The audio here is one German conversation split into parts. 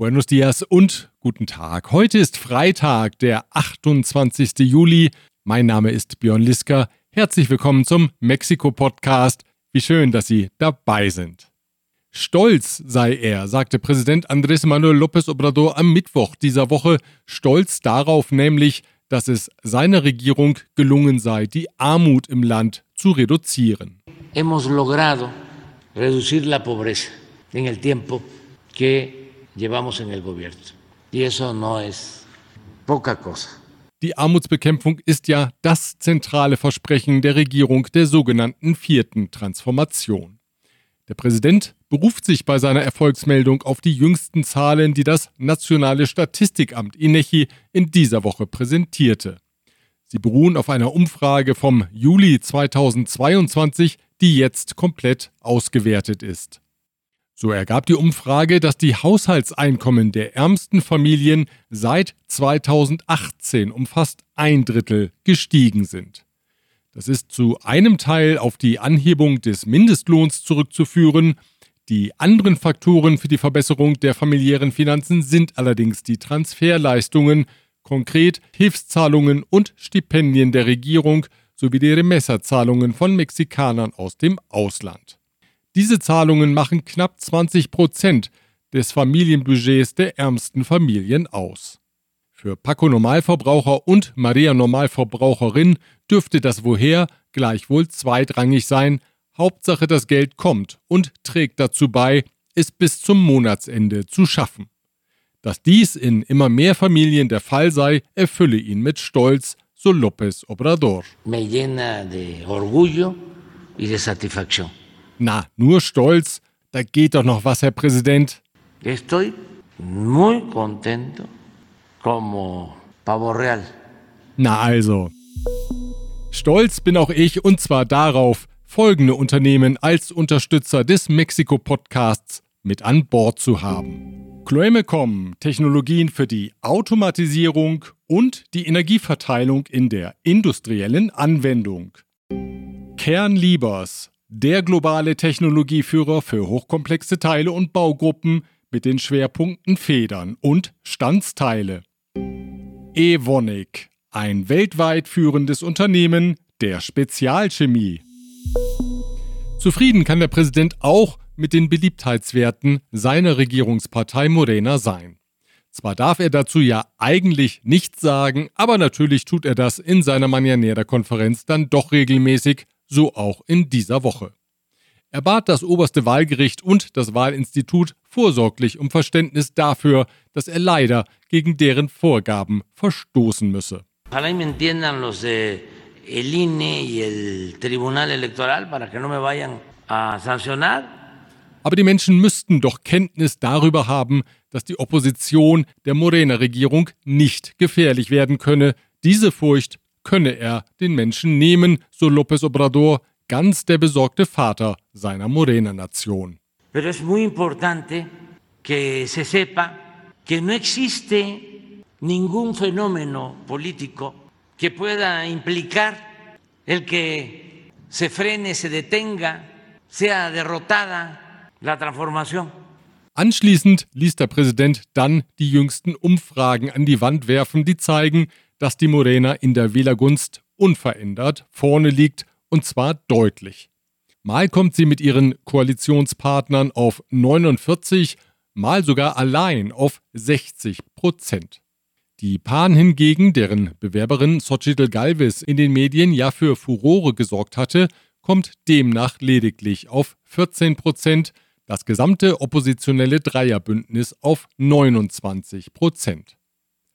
Buenos dias und guten Tag. Heute ist Freitag, der 28. Juli. Mein Name ist Björn Liska. Herzlich willkommen zum Mexiko-Podcast. Wie schön, dass Sie dabei sind. Stolz sei er, sagte Präsident Andrés Manuel López Obrador am Mittwoch dieser Woche. Stolz darauf nämlich, dass es seiner Regierung gelungen sei, die Armut im Land zu reduzieren. Hemos logrado reducir la pobreza en el tiempo que llevamos en el gobierno. Y eso no es poca cosa. Die Armutsbekämpfung ist ja das zentrale Versprechen der Regierung der sogenannten vierten Transformation. Der Präsident beruft sich bei seiner Erfolgsmeldung auf die jüngsten Zahlen, die das Nationale Statistikamt INECHI in dieser Woche präsentierte. Sie beruhen auf einer Umfrage vom Juli 2022, die jetzt komplett ausgewertet ist. So ergab die Umfrage, dass die Haushaltseinkommen der ärmsten Familien seit 2018 um fast ein Drittel gestiegen sind. Das ist zu einem Teil auf die Anhebung des Mindestlohns zurückzuführen. Die anderen Faktoren für die Verbesserung der familiären Finanzen sind allerdings die Transferleistungen, konkret Hilfszahlungen und Stipendien der Regierung sowie die Remesserzahlungen von Mexikanern aus dem Ausland. Diese Zahlungen machen knapp 20 Prozent des Familienbudgets der ärmsten Familien aus. Für Paco Normalverbraucher und Maria Normalverbraucherin dürfte das Woher gleichwohl zweitrangig sein. Hauptsache das Geld kommt und trägt dazu bei, es bis zum Monatsende zu schaffen. Dass dies in immer mehr Familien der Fall sei, erfülle ihn mit Stolz, so López Obrador. Me llena de orgullo y de satisfacción. Na, nur stolz, da geht doch noch was, Herr Präsident. Estoy muy contento como pavo real. Na also. Stolz bin auch ich und zwar darauf, folgende Unternehmen als Unterstützer des Mexiko-Podcasts mit an Bord zu haben. Chloemecom, Technologien für die Automatisierung und die Energieverteilung in der industriellen Anwendung. Kernliebers, der globale Technologieführer für hochkomplexe Teile und Baugruppen mit den Schwerpunkten Federn und Standsteile. Evonik, ein weltweit führendes Unternehmen der Spezialchemie. Zufrieden kann der Präsident auch mit den Beliebtheitswerten seiner Regierungspartei Morena sein. Zwar darf er dazu ja eigentlich nichts sagen, aber natürlich tut er das in seiner Mañanera-Konferenz dann doch regelmäßig, so auch in dieser Woche. Er bat das oberste Wahlgericht und das Wahlinstitut vorsorglich um Verständnis dafür, dass er leider gegen deren Vorgaben verstoßen müsse. Ojalá y me entiendan los de el INE y el Tribunal Electoral para que no me vayan a sancionar. Aber die Menschen müssten doch Kenntnis darüber haben, dass die Opposition der Morena-Regierung nicht gefährlich werden könne. Diese Furcht könne er den Menschen nehmen, so López Obrador, ganz der besorgte Vater seiner Morena-Nation. Pero es muy importante que se sepa que no existe ningún fenómeno político que pueda implicar el que se frene, se detenga, sea derrotada la transformación. Anschließend ließ der Präsident dann die jüngsten Umfragen an die Wand werfen, die zeigen, dass die Morena in der Wählergunst unverändert vorne liegt, und zwar deutlich. Mal kommt sie mit ihren Koalitionspartnern auf 49, mal sogar allein auf 60 Prozent. Die PAN hingegen, deren Bewerberin Xochitl Galvez in den Medien ja für Furore gesorgt hatte, kommt demnach lediglich auf 14 Prozent, das gesamte oppositionelle Dreierbündnis auf 29 Prozent.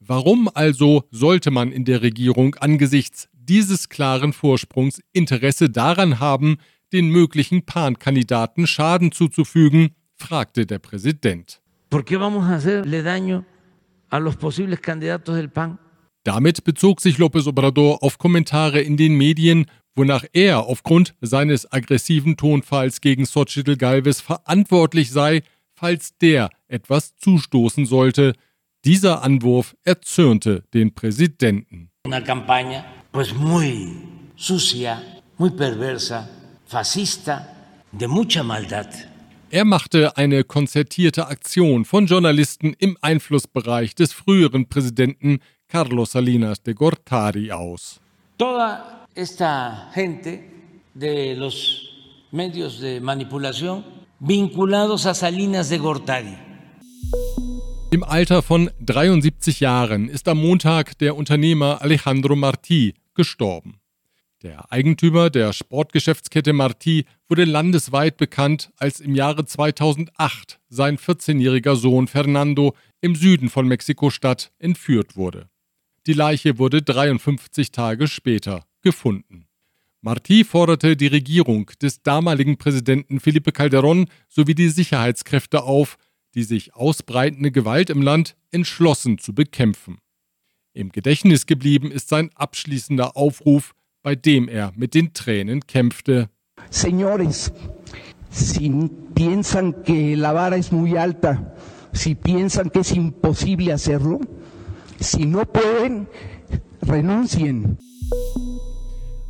Warum also sollte man in der Regierung angesichts dieses klaren Vorsprungs Interesse daran haben, den möglichen PAN-Kandidaten Schaden zuzufügen, fragte der Präsident. Damit bezog sich López Obrador auf Kommentare in den Medien, wonach er aufgrund seines aggressiven Tonfalls gegen Xochitl Galvez verantwortlich sei, falls der etwas zustoßen sollte, dieser Anwurf erzürnte den Präsidenten. Una campaña pues muy sucia, muy perversa, fascista, de mucha maldad. Er machte eine konzertierte Aktion von Journalisten im Einflussbereich des früheren Präsidenten Carlos Salinas de Gortari aus. Toda esta gente de los medios de manipulación vinculados a Salinas de Gortari. Im Alter von 73 Jahren ist am Montag der Unternehmer Alejandro Martí gestorben. Der Eigentümer der Sportgeschäftskette Martí wurde landesweit bekannt, als im Jahre 2008 sein 14-jähriger Sohn Fernando im Süden von Mexiko-Stadt entführt wurde. Die Leiche wurde 53 Tage später gefunden. Martí forderte die Regierung des damaligen Präsidenten Felipe Calderón sowie die Sicherheitskräfte auf, die sich ausbreitende Gewalt im Land entschlossen zu bekämpfen. Im Gedächtnis geblieben ist sein abschließender Aufruf, bei dem er mit den Tränen kämpfte. Señores, si piensan que la vara es muy alta, si piensan que es imposible hacerlo, si no pueden, renuncien.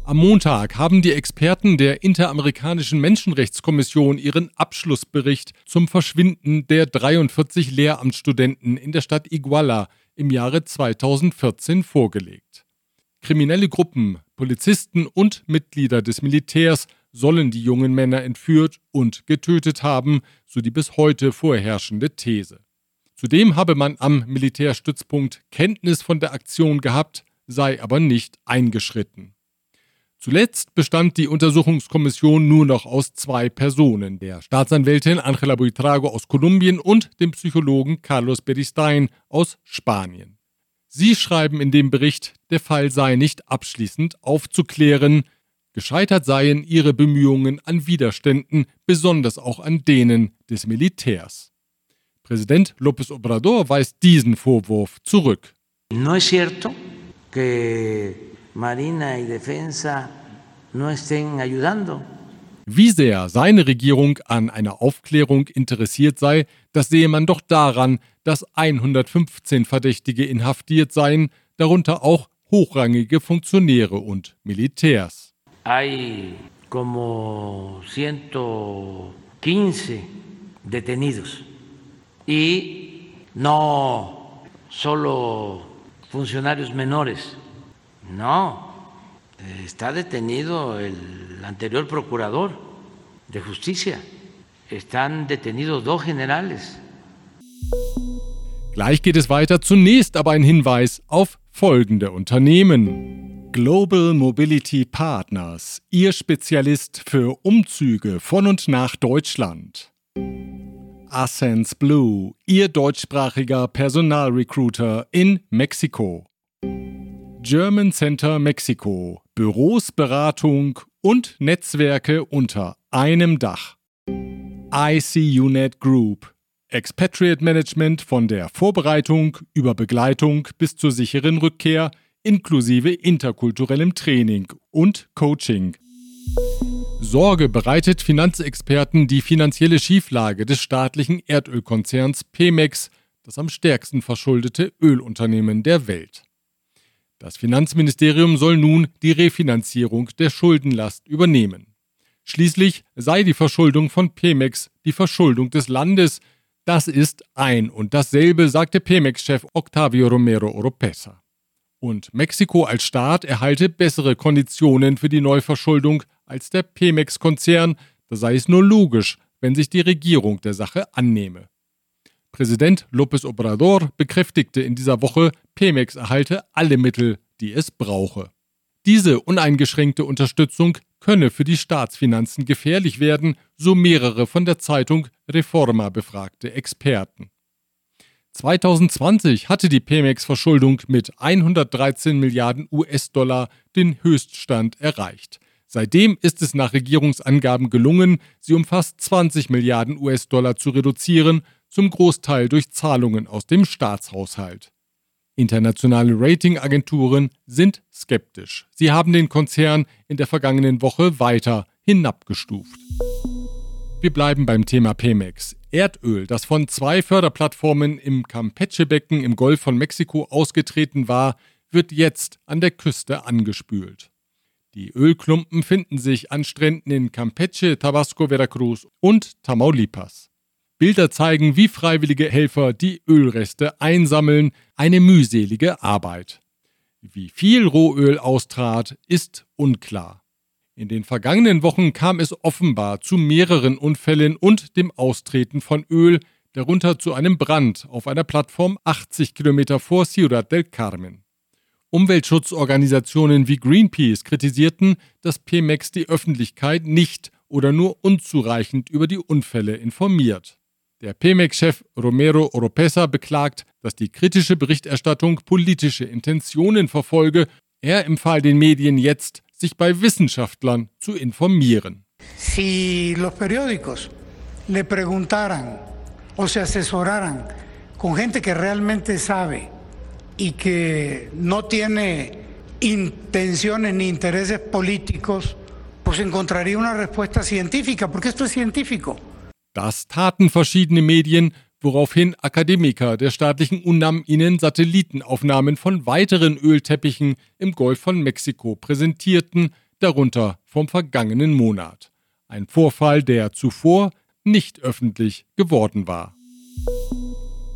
Am Montag haben die Experten der Interamerikanischen Menschenrechtskommission ihren Abschlussbericht zum Verschwinden der 43 Lehramtsstudenten in der Stadt Iguala im Jahre 2014 vorgelegt. Kriminelle Gruppen, Polizisten und Mitglieder des Militärs sollen die jungen Männer entführt und getötet haben, so die bis heute vorherrschende These. Zudem habe man am Militärstützpunkt Kenntnis von der Aktion gehabt, sei aber nicht eingeschritten. Zuletzt bestand die Untersuchungskommission nur noch aus zwei Personen, der Staatsanwältin Angela Buitrago aus Kolumbien und dem Psychologen Carlos Beristain aus Spanien. Sie schreiben in dem Bericht, der Fall sei nicht abschließend aufzuklären, gescheitert seien ihre Bemühungen an Widerständen, besonders auch an denen des Militärs. Präsident López Obrador weist diesen Vorwurf zurück. No es cierto que Marina y Defensa no estén ayudando. Wie sehr seine Regierung an einer Aufklärung interessiert sei, das sehe man doch daran, dass 115 Verdächtige inhaftiert seien, darunter auch hochrangige Funktionäre und Militärs. Hay como 115 detenidos y no solo funcionarios menores. No, está detenido el anterior procurador de justicia. Están detenidos dos generales. Gleich geht es weiter. Zunächst aber ein Hinweis auf folgende Unternehmen. Global Mobility Partners, Ihr Spezialist für Umzüge von und nach Deutschland. Ascens Blue, Ihr deutschsprachiger Personalrecruiter in Mexiko. German Center Mexiko, Büros, Beratung und Netzwerke unter einem Dach. ICUNET Group, Expatriate Management von der Vorbereitung über Begleitung bis zur sicheren Rückkehr inklusive interkulturellem Training und Coaching. Sorge bereitet Finanzexperten die finanzielle Schieflage des staatlichen Erdölkonzerns Pemex, das am stärksten verschuldete Ölunternehmen der Welt. Das Finanzministerium soll nun die Refinanzierung der Schuldenlast übernehmen. Schließlich sei die Verschuldung von Pemex die Verschuldung des Landes. Das ist ein und dasselbe, sagte Pemex-Chef Octavio Romero Oropesa. Und Mexiko als Staat erhalte bessere Konditionen für die Neuverschuldung als der Pemex-Konzern, da sei es nur logisch, wenn sich die Regierung der Sache annehme. Präsident López Obrador bekräftigte in dieser Woche, Pemex erhalte alle Mittel, die es brauche. Diese uneingeschränkte Unterstützung könne für die Staatsfinanzen gefährlich werden, so mehrere von der Zeitung Reforma befragte Experten. 2020 hatte die Pemex-Verschuldung mit 113 Milliarden US-Dollar den Höchststand erreicht. Seitdem ist es nach Regierungsangaben gelungen, sie um fast 20 Milliarden US-Dollar zu reduzieren, zum Großteil durch Zahlungen aus dem Staatshaushalt. Internationale Ratingagenturen sind skeptisch. Sie haben den Konzern in der vergangenen Woche weiter hinabgestuft. Wir bleiben beim Thema Pemex. Erdöl, das von zwei Förderplattformen im Campeche-Becken im Golf von Mexiko ausgetreten war, wird jetzt an der Küste angespült. Die Ölklumpen finden sich an Stränden in Campeche, Tabasco, Veracruz und Tamaulipas. Bilder zeigen, wie freiwillige Helfer die Ölreste einsammeln, eine mühselige Arbeit. Wie viel Rohöl austrat, ist unklar. In den vergangenen Wochen kam es offenbar zu mehreren Unfällen und dem Austreten von Öl, darunter zu einem Brand auf einer Plattform 80 Kilometer vor Ciudad del Carmen. Umweltschutzorganisationen wie Greenpeace kritisierten, dass Pemex die Öffentlichkeit nicht oder nur unzureichend über die Unfälle informiert. Der Pemex-Chef Romero Oropesa beklagt, dass die kritische Berichterstattung politische Intentionen verfolge. Er empfahl den Medien jetzt, sich bei Wissenschaftlern zu informieren. Si los periódicos le preguntaran o se asesoraran con gente que realmente sabe y que no tiene intenciones ni intereses políticos, pues encontraría una respuesta científica, porque esto es científico. Das taten verschiedene Medien, woraufhin Akademiker der staatlichen UNAM ihnen Satellitenaufnahmen von weiteren Ölteppichen im Golf von Mexiko präsentierten, darunter vom vergangenen Monat. Ein Vorfall, der zuvor nicht öffentlich geworden war.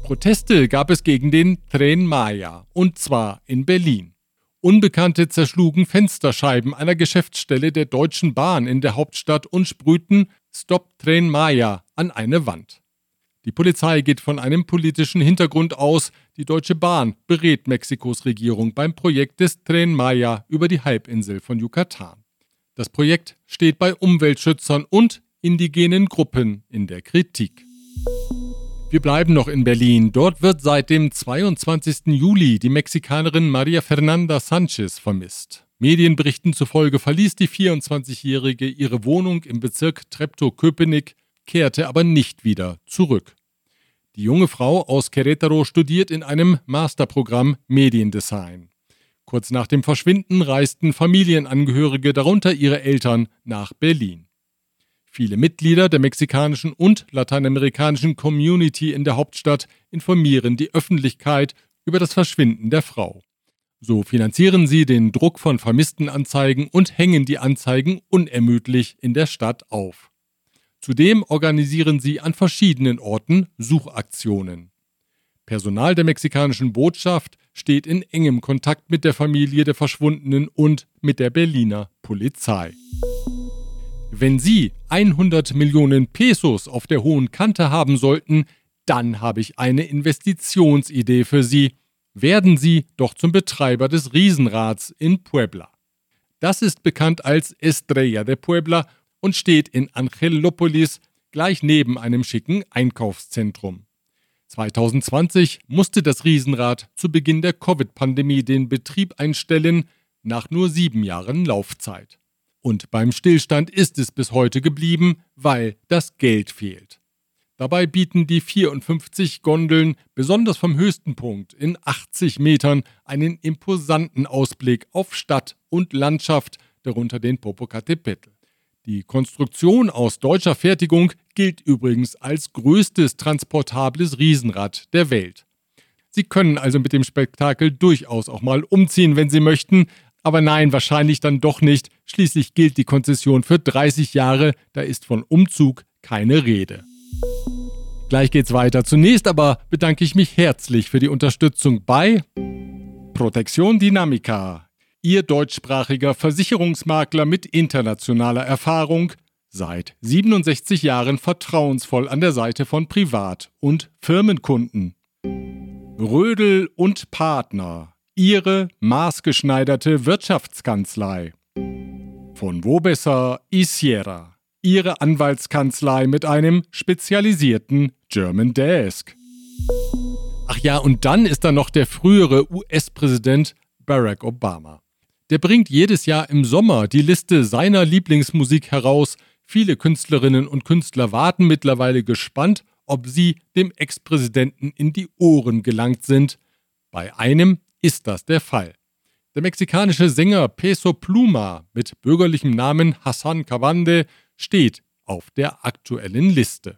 Proteste gab es gegen den Tren Maya, und zwar in Berlin. Unbekannte zerschlugen Fensterscheiben einer Geschäftsstelle der Deutschen Bahn in der Hauptstadt und sprühten Stop Tren Maya an eine Wand. Die Polizei geht von einem politischen Hintergrund aus. Die Deutsche Bahn berät Mexikos Regierung beim Projekt des Tren Maya über die Halbinsel von Yucatan. Das Projekt steht bei Umweltschützern und indigenen Gruppen in der Kritik. Wir bleiben noch in Berlin. Dort wird seit dem 22. Juli die Mexikanerin Maria Fernanda Sanchez vermisst. Medienberichten zufolge verließ die 24-Jährige ihre Wohnung im Bezirk Treptow-Köpenick, kehrte aber nicht wieder zurück. Die junge Frau aus Querétaro studiert in einem Masterprogramm Mediendesign. Kurz nach dem Verschwinden reisten Familienangehörige, darunter ihre Eltern, nach Berlin. Viele Mitglieder der mexikanischen und lateinamerikanischen Community in der Hauptstadt informieren die Öffentlichkeit über das Verschwinden der Frau. So finanzieren sie den Druck von Vermisstenanzeigen und hängen die Anzeigen unermüdlich in der Stadt auf. Zudem organisieren sie an verschiedenen Orten Suchaktionen. Personal der mexikanischen Botschaft steht in engem Kontakt mit der Familie der Verschwundenen und mit der Berliner Polizei. Wenn Sie 100 Millionen Pesos auf der hohen Kante haben sollten, dann habe ich eine Investitionsidee für Sie. Werden Sie doch zum Betreiber des Riesenrads in Puebla. Das ist bekannt als Estrella de Puebla und steht in Angelopolis gleich neben einem schicken Einkaufszentrum. 2020 musste das Riesenrad zu Beginn der Covid-Pandemie den Betrieb einstellen, nach nur sieben Jahren Laufzeit. Und beim Stillstand ist es bis heute geblieben, weil das Geld fehlt. Dabei bieten die 54 Gondeln besonders vom höchsten Punkt in 80 Metern einen imposanten Ausblick auf Stadt und Landschaft, darunter den Popocatépetl. Die Konstruktion aus deutscher Fertigung gilt übrigens als größtes transportables Riesenrad der Welt. Sie können also mit dem Spektakel durchaus auch mal umziehen, wenn Sie möchten, aber nein, wahrscheinlich dann doch nicht. Schließlich gilt die Konzession für 30 Jahre, da ist von Umzug keine Rede. Gleich geht's weiter. Zunächst aber bedanke ich mich herzlich für die Unterstützung bei Protection Dynamica, Ihr deutschsprachiger Versicherungsmakler mit internationaler Erfahrung, seit 67 Jahren vertrauensvoll an der Seite von Privat- und Firmenkunden. Rödel und Partner Ihre maßgeschneiderte Wirtschaftskanzlei. Von wo besser Isiera, Ihre Anwaltskanzlei mit einem spezialisierten German Desk. Ach ja, und dann ist da noch der frühere US-Präsident Barack Obama. Der bringt jedes Jahr im Sommer die Liste seiner Lieblingsmusik heraus. Viele Künstlerinnen und Künstler warten mittlerweile gespannt, ob sie dem Ex-Präsidenten in die Ohren gelangt sind. Bei einem ist das der Fall. Der mexikanische Sänger Peso Pluma mit bürgerlichem Namen Hassan Cavande steht auf der aktuellen Liste.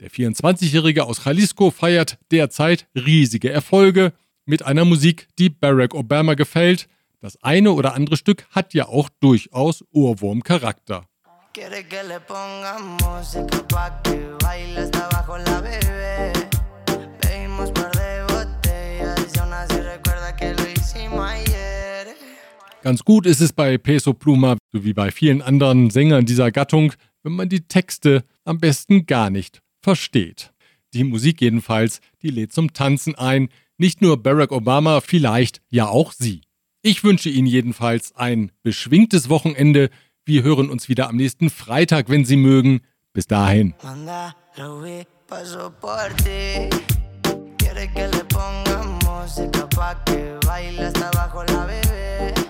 Der 24-Jährige aus Jalisco feiert derzeit riesige Erfolge mit einer Musik, die Barack Obama gefällt. Das eine oder andere Stück hat ja auch durchaus Ohrwurmcharakter. Quiere Ganz gut ist es bei Peso Pluma, sowie bei vielen anderen Sängern dieser Gattung, wenn man die Texte am besten gar nicht versteht. Die Musik jedenfalls, die lädt zum Tanzen ein, nicht nur Barack Obama, vielleicht ja auch Sie. Ich wünsche Ihnen jedenfalls ein beschwingtes Wochenende. Wir hören uns wieder am nächsten Freitag, wenn Sie mögen. Bis dahin. Música pa' que baile hasta abajo la bebé.